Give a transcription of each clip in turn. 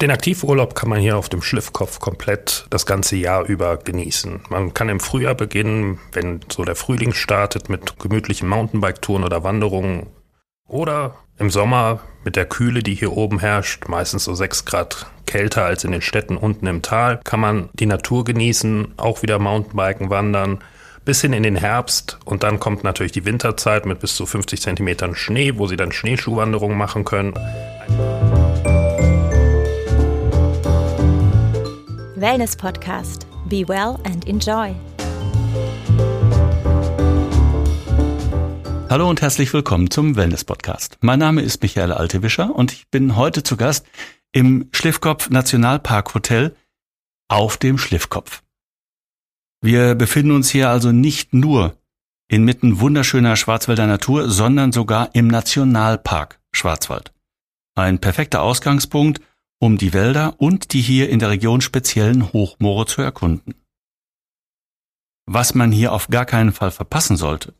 Den Aktivurlaub kann man hier auf dem Schliffkopf komplett das ganze Jahr über genießen. Man kann im Frühjahr beginnen, wenn so der Frühling startet mit gemütlichen Mountainbike-Touren oder Wanderungen. Oder im Sommer mit der Kühle, die hier oben herrscht, meistens so sechs Grad kälter als in den Städten unten im Tal, kann man die Natur genießen, auch wieder Mountainbiken, wandern, bis hin in den Herbst. Und dann kommt natürlich die Winterzeit mit bis zu 50 Zentimetern Schnee, wo Sie dann Schneeschuhwanderungen machen können. Wellness Podcast. Be well and enjoy. Hallo und herzlich willkommen zum Wellness Podcast. Mein Name ist Michael Altewischer und ich bin heute zu Gast im Schliffkopf Nationalpark Hotel auf dem Schliffkopf. Wir befinden uns hier also nicht nur inmitten wunderschöner Schwarzwälder Natur, sondern sogar im Nationalpark Schwarzwald. Ein perfekter Ausgangspunkt um die Wälder und die hier in der Region speziellen Hochmoore zu erkunden. Was man hier auf gar keinen Fall verpassen sollte.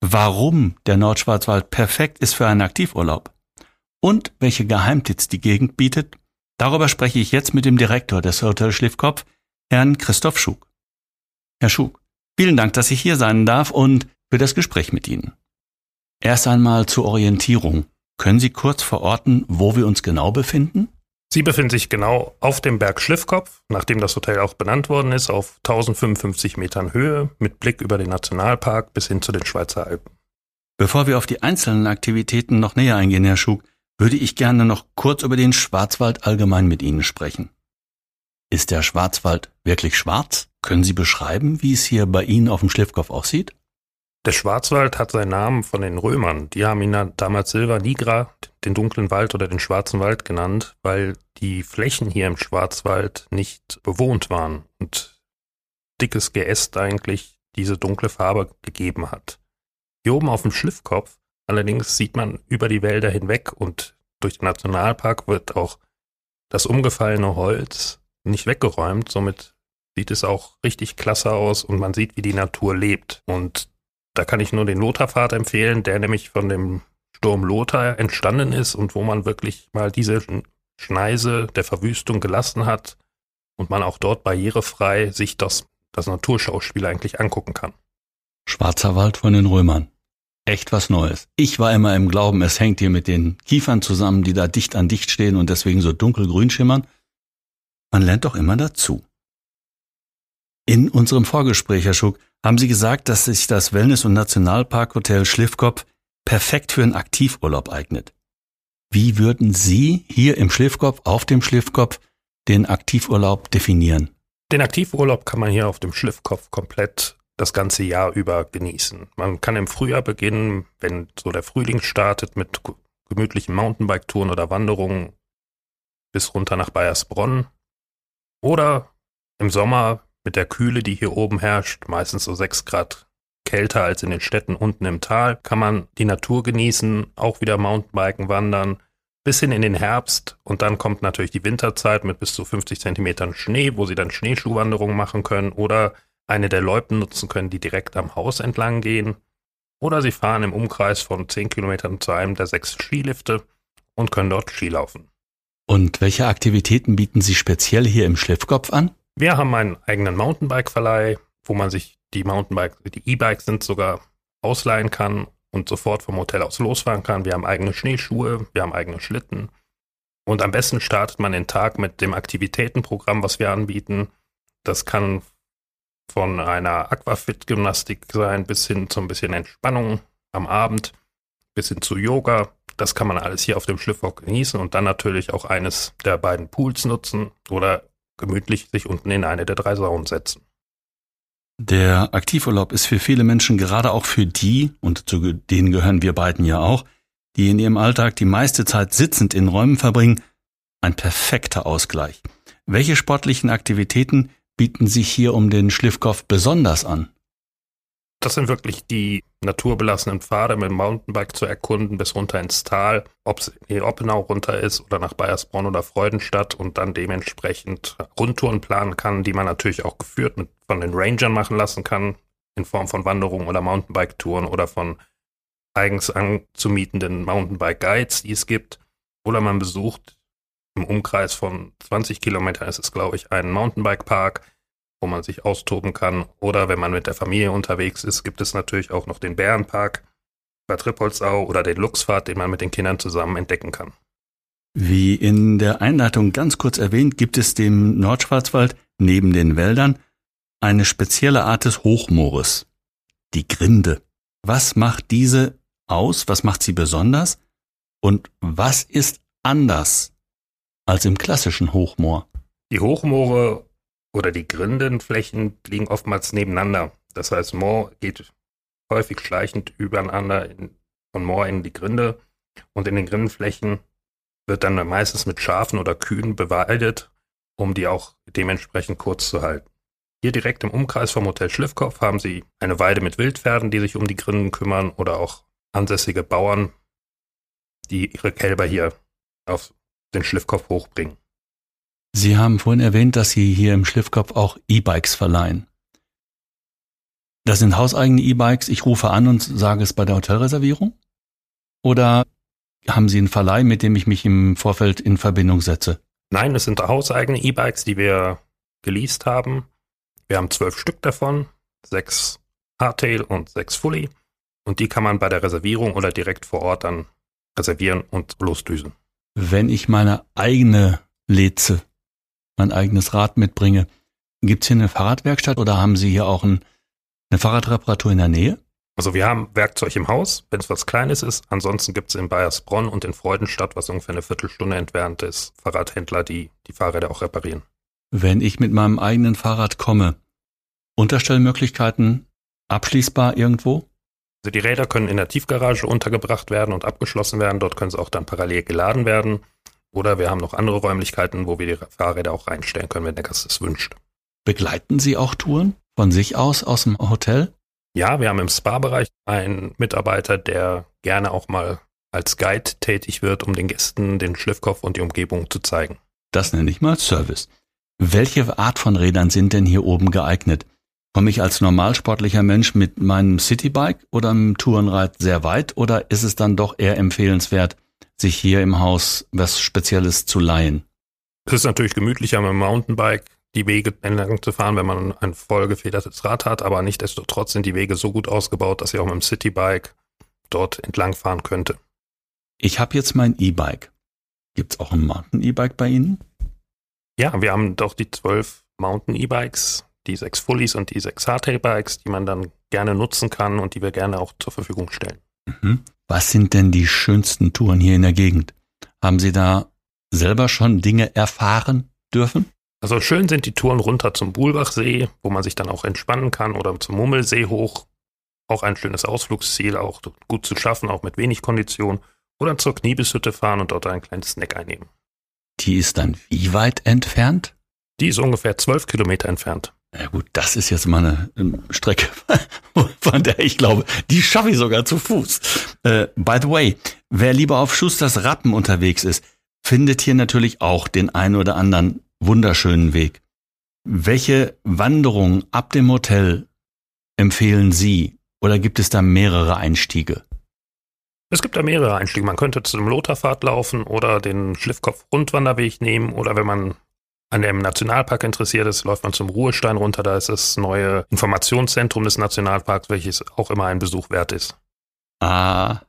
Warum der Nordschwarzwald perfekt ist für einen Aktivurlaub und welche Geheimtipps die Gegend bietet, darüber spreche ich jetzt mit dem Direktor des Hotel Schliffkopf, Herrn Christoph Schug. Herr Schug, vielen Dank, dass ich hier sein darf und für das Gespräch mit Ihnen. Erst einmal zur Orientierung. Können Sie kurz verorten, wo wir uns genau befinden? Sie befinden sich genau auf dem Berg Schliffkopf, nachdem das Hotel auch benannt worden ist, auf 1055 Metern Höhe mit Blick über den Nationalpark bis hin zu den Schweizer Alpen. Bevor wir auf die einzelnen Aktivitäten noch näher eingehen, Herr Schug, würde ich gerne noch kurz über den Schwarzwald allgemein mit Ihnen sprechen. Ist der Schwarzwald wirklich schwarz? Können Sie beschreiben, wie es hier bei Ihnen auf dem Schliffkopf aussieht? Der Schwarzwald hat seinen Namen von den Römern. Die haben ihn damals Silva Nigra, den dunklen Wald oder den schwarzen Wald genannt, weil die Flächen hier im Schwarzwald nicht bewohnt waren und dickes Geäst eigentlich diese dunkle Farbe gegeben hat. Hier oben auf dem Schliffkopf allerdings sieht man über die Wälder hinweg und durch den Nationalpark wird auch das umgefallene Holz nicht weggeräumt. Somit sieht es auch richtig klasse aus und man sieht, wie die Natur lebt. Und da kann ich nur den Lotharpfad empfehlen, der nämlich von dem Sturm Lothar entstanden ist und wo man wirklich mal diese Schneise der Verwüstung gelassen hat und man auch dort barrierefrei sich das, das Naturschauspiel eigentlich angucken kann. Schwarzer Wald von den Römern. Echt was Neues. Ich war immer im Glauben, es hängt hier mit den Kiefern zusammen, die da dicht an dicht stehen und deswegen so dunkelgrün schimmern. Man lernt doch immer dazu. In unserem Vorgespräch, Herr Schuck, haben Sie gesagt, dass sich das Wellness- und Nationalparkhotel Schliffkopf perfekt für einen Aktivurlaub eignet. Wie würden Sie hier im Schliffkopf, auf dem Schliffkopf, den Aktivurlaub definieren? Den Aktivurlaub kann man hier auf dem Schliffkopf komplett das ganze Jahr über genießen. Man kann im Frühjahr beginnen, wenn so der Frühling startet mit gemütlichen Mountainbike-Touren oder Wanderungen bis runter nach Bayersbronn. Oder im Sommer mit der Kühle, die hier oben herrscht, meistens so sechs Grad kälter als in den Städten unten im Tal, kann man die Natur genießen, auch wieder Mountainbiken, wandern, bis hin in den Herbst und dann kommt natürlich die Winterzeit mit bis zu 50 Zentimetern Schnee, wo sie dann Schneeschuhwanderungen machen können oder eine der Loipen nutzen können, die direkt am Haus entlang gehen. Oder sie fahren im Umkreis von 10 Kilometern zu einem der sechs Skilifte und können dort Skilaufen. Und welche Aktivitäten bieten Sie speziell hier im Schliffkopf an? Wir haben einen eigenen Mountainbike-Verleih, wo man sich die Mountainbike, die E-Bikes sind sogar ausleihen kann und sofort vom Hotel aus losfahren kann. Wir haben eigene Schneeschuhe, wir haben eigene Schlitten. Und am besten startet man den Tag mit dem Aktivitätenprogramm, was wir anbieten. Das kann von einer Aquafit-Gymnastik sein bis hin zu ein bisschen Entspannung am Abend, bis hin zu Yoga. Das kann man alles hier auf dem Schliffbock genießen und dann natürlich auch eines der beiden Pools nutzen oder gemütlich sich unten in eine der drei Saunen setzen. Der Aktivurlaub ist für viele Menschen, gerade auch für die, und zu denen gehören wir beiden ja auch, die in ihrem Alltag die meiste Zeit sitzend in Räumen verbringen, ein perfekter Ausgleich. Welche sportlichen Aktivitäten bieten sich hier um den Schliffkopf besonders an? Das sind wirklich die naturbelassenen Pfade mit dem Mountainbike zu erkunden bis runter ins Tal, ob es in Oppenau runter ist oder nach Bayersbronn oder Freudenstadt und dann dementsprechend Rundtouren planen kann, die man natürlich auch geführt mit, von den Rangern machen lassen kann, in Form von Wanderungen oder Mountainbike-Touren oder von eigens anzumietenden Mountainbike-Guides, die es gibt. Oder man besucht im Umkreis von 20 Kilometern ist es, glaube ich, ein Mountainbike-Park, wo man sich austoben kann. Oder wenn man mit der Familie unterwegs ist, gibt es natürlich auch noch den Bärenpark bei Tripolzau oder den Luchsfahrt, den man mit den Kindern zusammen entdecken kann. Wie in der Einleitung ganz kurz erwähnt, gibt es dem Nordschwarzwald neben den Wäldern eine spezielle Art des Hochmoores, die Grinde. Was macht diese aus? Was macht sie besonders? Und was ist anders als im klassischen Hochmoor? Die Hochmoore oder die Grindenflächen liegen oftmals nebeneinander. Das heißt, Moor geht häufig schleichend übereinander in, von Moor in die Grinde und in den Grindenflächen wird dann meistens mit Schafen oder Kühen beweidet, um die auch dementsprechend kurz zu halten. Hier direkt im Umkreis vom Hotel Schliffkopf haben sie eine Weide mit Wildpferden, die sich um die Grinden kümmern oder auch ansässige Bauern, die ihre Kälber hier auf den Schliffkopf hochbringen. Sie haben vorhin erwähnt, dass Sie hier im Schliffkopf auch E-Bikes verleihen. Das sind hauseigene E-Bikes. Ich rufe an und sage es bei der Hotelreservierung? Oder haben Sie einen Verleih, mit dem ich mich im Vorfeld in Verbindung setze? Nein, es sind hauseigene E-Bikes, die wir geleast haben. Wir haben zwölf Stück davon, sechs Hardtail und sechs Fully. Und die kann man bei der Reservierung oder direkt vor Ort dann reservieren und losdüsen. Wenn ich meine eigene Leze, mein eigenes Rad mitbringe, gibt's hier eine Fahrradwerkstatt oder haben Sie hier auch ein, eine Fahrradreparatur in der Nähe? Also wir haben Werkzeug im Haus, wenn es was Kleines ist. Ansonsten gibt es in Bayersbronn und in Freudenstadt, was ungefähr eine Viertelstunde entfernt ist, Fahrradhändler, die die Fahrräder auch reparieren. Wenn ich mit meinem eigenen Fahrrad komme, Unterstellmöglichkeiten abschließbar irgendwo? Also die Räder können in der Tiefgarage untergebracht werden und abgeschlossen werden. Dort können sie auch dann parallel geladen werden. Oder wir haben noch andere Räumlichkeiten, wo wir die Fahrräder auch reinstellen können, wenn der Gast es wünscht. Begleiten Sie auch Touren von sich aus aus dem Hotel? Ja, wir haben im Spa-Bereich einen Mitarbeiter, der gerne auch mal als Guide tätig wird, um den Gästen den Schliffkopf und die Umgebung zu zeigen. Das nenne ich mal Service. Welche Art von Rädern sind denn hier oben geeignet? Komme ich als normalsportlicher Mensch mit meinem Citybike oder einem Tourenrad sehr weit oder ist es dann doch eher empfehlenswert, sich hier im Haus was Spezielles zu leihen? Es ist natürlich gemütlicher mit dem Mountainbike die Wege entlang zu fahren, wenn man ein voll gefedertes Rad hat, aber nichtdestotrotz sind die Wege so gut ausgebaut, dass ich auch mit dem Citybike dort entlang fahren könnte. Ich habe jetzt mein E-Bike. Gibt's auch ein Mountain-E-Bike bei Ihnen? Ja, wir haben doch die zwölf Mountain-E-Bikes, die sechs Fullies und die sechs Hardtail-Bikes, die man dann gerne nutzen kann und die wir gerne auch zur Verfügung stellen. Mhm. Was sind denn die schönsten Touren hier in der Gegend? Haben Sie da selber schon Dinge erfahren dürfen? Also schön sind die Touren runter zum Buhlbachsee, wo man sich dann auch entspannen kann oder zum Mummelsee hoch. Auch ein schönes Ausflugsziel, auch gut zu schaffen, auch mit wenig Kondition. Oder zur Kniebeshütte fahren und dort ein kleines Snack einnehmen. Die ist dann wie weit entfernt? Die ist ungefähr zwölf Kilometer entfernt. Ja gut, das ist jetzt mal eine ähm, Strecke, von der ich glaube, die schaffe ich sogar zu Fuß. Äh, by the way, wer lieber auf Schusters Rappen unterwegs ist, findet hier natürlich auch den einen oder anderen wunderschönen Weg. Welche Wanderung ab dem Hotel empfehlen Sie? Oder gibt es da mehrere Einstiege? Es gibt da mehrere Einstiege. Man könnte zum Lotharpfad laufen oder den Schliffkopf-Rundwanderweg nehmen oder wenn man an dem Nationalpark interessiert ist, läuft man zum Ruhestein runter. Da ist das neue Informationszentrum des Nationalparks, welches auch immer ein Besuch wert ist. Aha,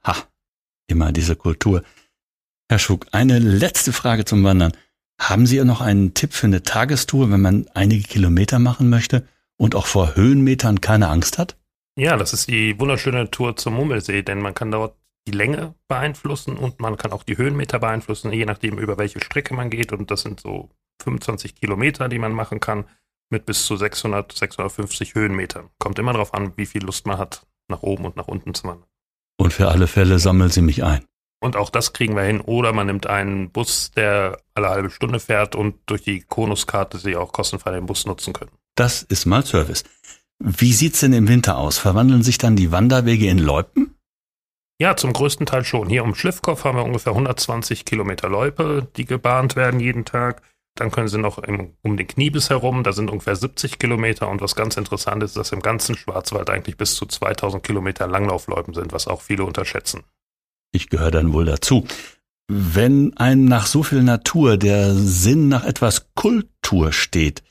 immer diese Kultur. Herr Schuck, eine letzte Frage zum Wandern. Haben Sie noch einen Tipp für eine Tagestour, wenn man einige Kilometer machen möchte und auch vor Höhenmetern keine Angst hat? Ja, das ist die wunderschöne Tour zum Mummelsee, denn man kann dort die Länge beeinflussen und man kann auch die Höhenmeter beeinflussen, je nachdem, über welche Strecke man geht. Und das sind so 25 Kilometer, die man machen kann, mit bis zu 600, 650 Höhenmetern. Kommt immer darauf an, wie viel Lust man hat, nach oben und nach unten zu wandern. Und für alle Fälle sammeln Sie mich ein. Und auch das kriegen wir hin. Oder man nimmt einen Bus, der alle halbe Stunde fährt und durch die Konuskarte Sie auch kostenfrei den Bus nutzen können. Das ist mal Service. Wie sieht's denn im Winter aus? Verwandeln sich dann die Wanderwege in Loipen? Ja, zum größten Teil schon. Hier um Schliffkopf haben wir ungefähr 120 Kilometer Loipe, die gebahnt werden jeden Tag. Dann können Sie noch im, um den Kniebiss herum, da sind ungefähr 70 Kilometer. Und was ganz interessant ist, dass im ganzen Schwarzwald eigentlich bis zu 2000 Kilometer Langlaufloipen sind, was auch viele unterschätzen. Ich gehöre dann wohl dazu. Wenn ein nach so viel Natur der Sinn nach etwas Kultur steht,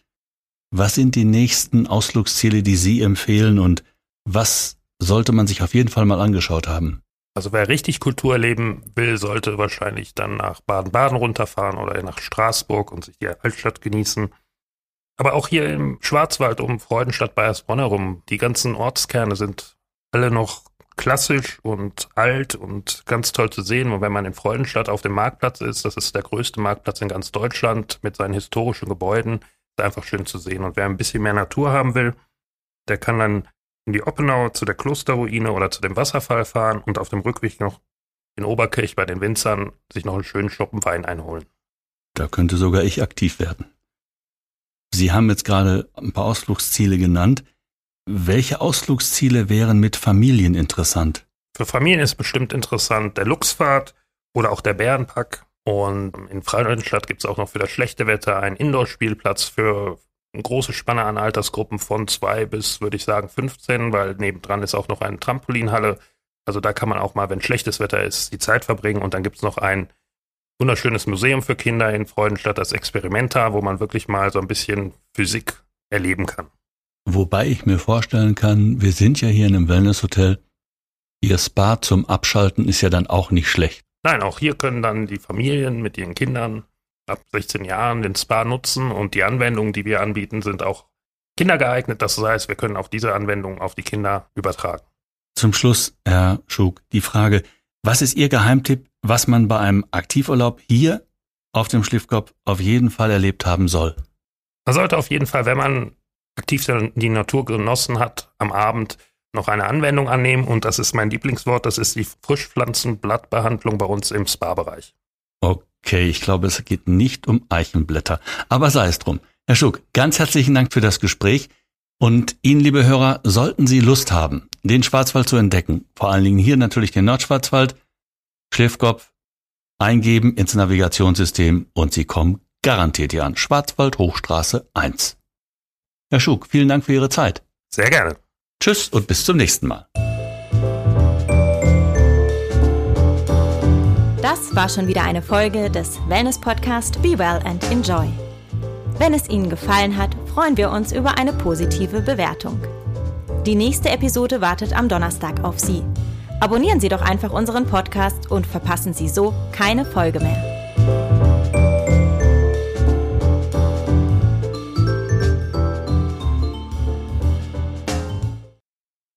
was sind die nächsten Ausflugsziele, die Sie empfehlen und was sollte man sich auf jeden Fall mal angeschaut haben? Also wer richtig Kultur erleben will, sollte wahrscheinlich dann nach Baden-Baden runterfahren oder nach Straßburg und sich die Altstadt genießen. Aber auch hier im Schwarzwald um Freudenstadt Bayersbronn herum, die ganzen Ortskerne sind alle noch klassisch und alt und ganz toll zu sehen. Und wenn man in Freudenstadt auf dem Marktplatz ist, das ist der größte Marktplatz in ganz Deutschland mit seinen historischen Gebäuden, ist einfach schön zu sehen. Und wer ein bisschen mehr Natur haben will, der kann dann in die Oppenau zu der Klosterruine oder zu dem Wasserfall fahren und auf dem Rückweg noch in Oberkirch bei den Winzern sich noch einen schönen Schluppen Wein einholen. Da könnte sogar ich aktiv werden. Sie haben jetzt gerade ein paar Ausflugsziele genannt. Welche Ausflugsziele wären mit Familien interessant? Für Familien ist bestimmt interessant der Luchsfahrt oder auch der Bärenpack. Und in Freudenstadt gibt es auch noch für das schlechte Wetter einen Indoor-Spielplatz für eine große Spanne an Altersgruppen von zwei bis, würde ich sagen, 15, weil nebendran ist auch noch eine Trampolinhalle. Also da kann man auch mal, wenn schlechtes Wetter ist, die Zeit verbringen. Und dann gibt es noch ein wunderschönes Museum für Kinder in Freudenstadt, das Experimenta, wo man wirklich mal so ein bisschen Physik erleben kann. Wobei ich mir vorstellen kann, wir sind ja hier in einem Wellnesshotel. Ihr Spa zum Abschalten ist ja dann auch nicht schlecht. Nein, auch hier können dann die Familien mit ihren Kindern ab 16 Jahren den Spa nutzen und die Anwendungen, die wir anbieten, sind auch kindergeeignet. Das heißt, wir können auch diese Anwendungen auf die Kinder übertragen. Zum Schluss, Herr Schug, die Frage, was ist Ihr Geheimtipp, was man bei einem Aktivurlaub hier auf dem Schliffkopf auf jeden Fall erlebt haben soll? Man sollte auf jeden Fall, wenn man aktiv die Natur genossen hat, am Abend noch eine Anwendung annehmen und das ist mein Lieblingswort, das ist die Frischpflanzenblattbehandlung bei uns im Spa-Bereich. Okay, ich glaube, es geht nicht um Eichenblätter, aber sei es drum. Herr Schuck, ganz herzlichen Dank für das Gespräch und Ihnen, liebe Hörer, sollten Sie Lust haben, den Schwarzwald zu entdecken, vor allen Dingen hier natürlich den Nordschwarzwald, Schliffkopf, eingeben ins Navigationssystem und Sie kommen garantiert hier an. Schwarzwald Hochstraße 1. Herr Schug, vielen Dank für Ihre Zeit. Sehr gerne. Tschüss und bis zum nächsten Mal. Das war schon wieder eine Folge des Wellness Podcast Be Well and Enjoy. Wenn es Ihnen gefallen hat, freuen wir uns über eine positive Bewertung. Die nächste Episode wartet am Donnerstag auf Sie. Abonnieren Sie doch einfach unseren Podcast und verpassen Sie so keine Folge mehr.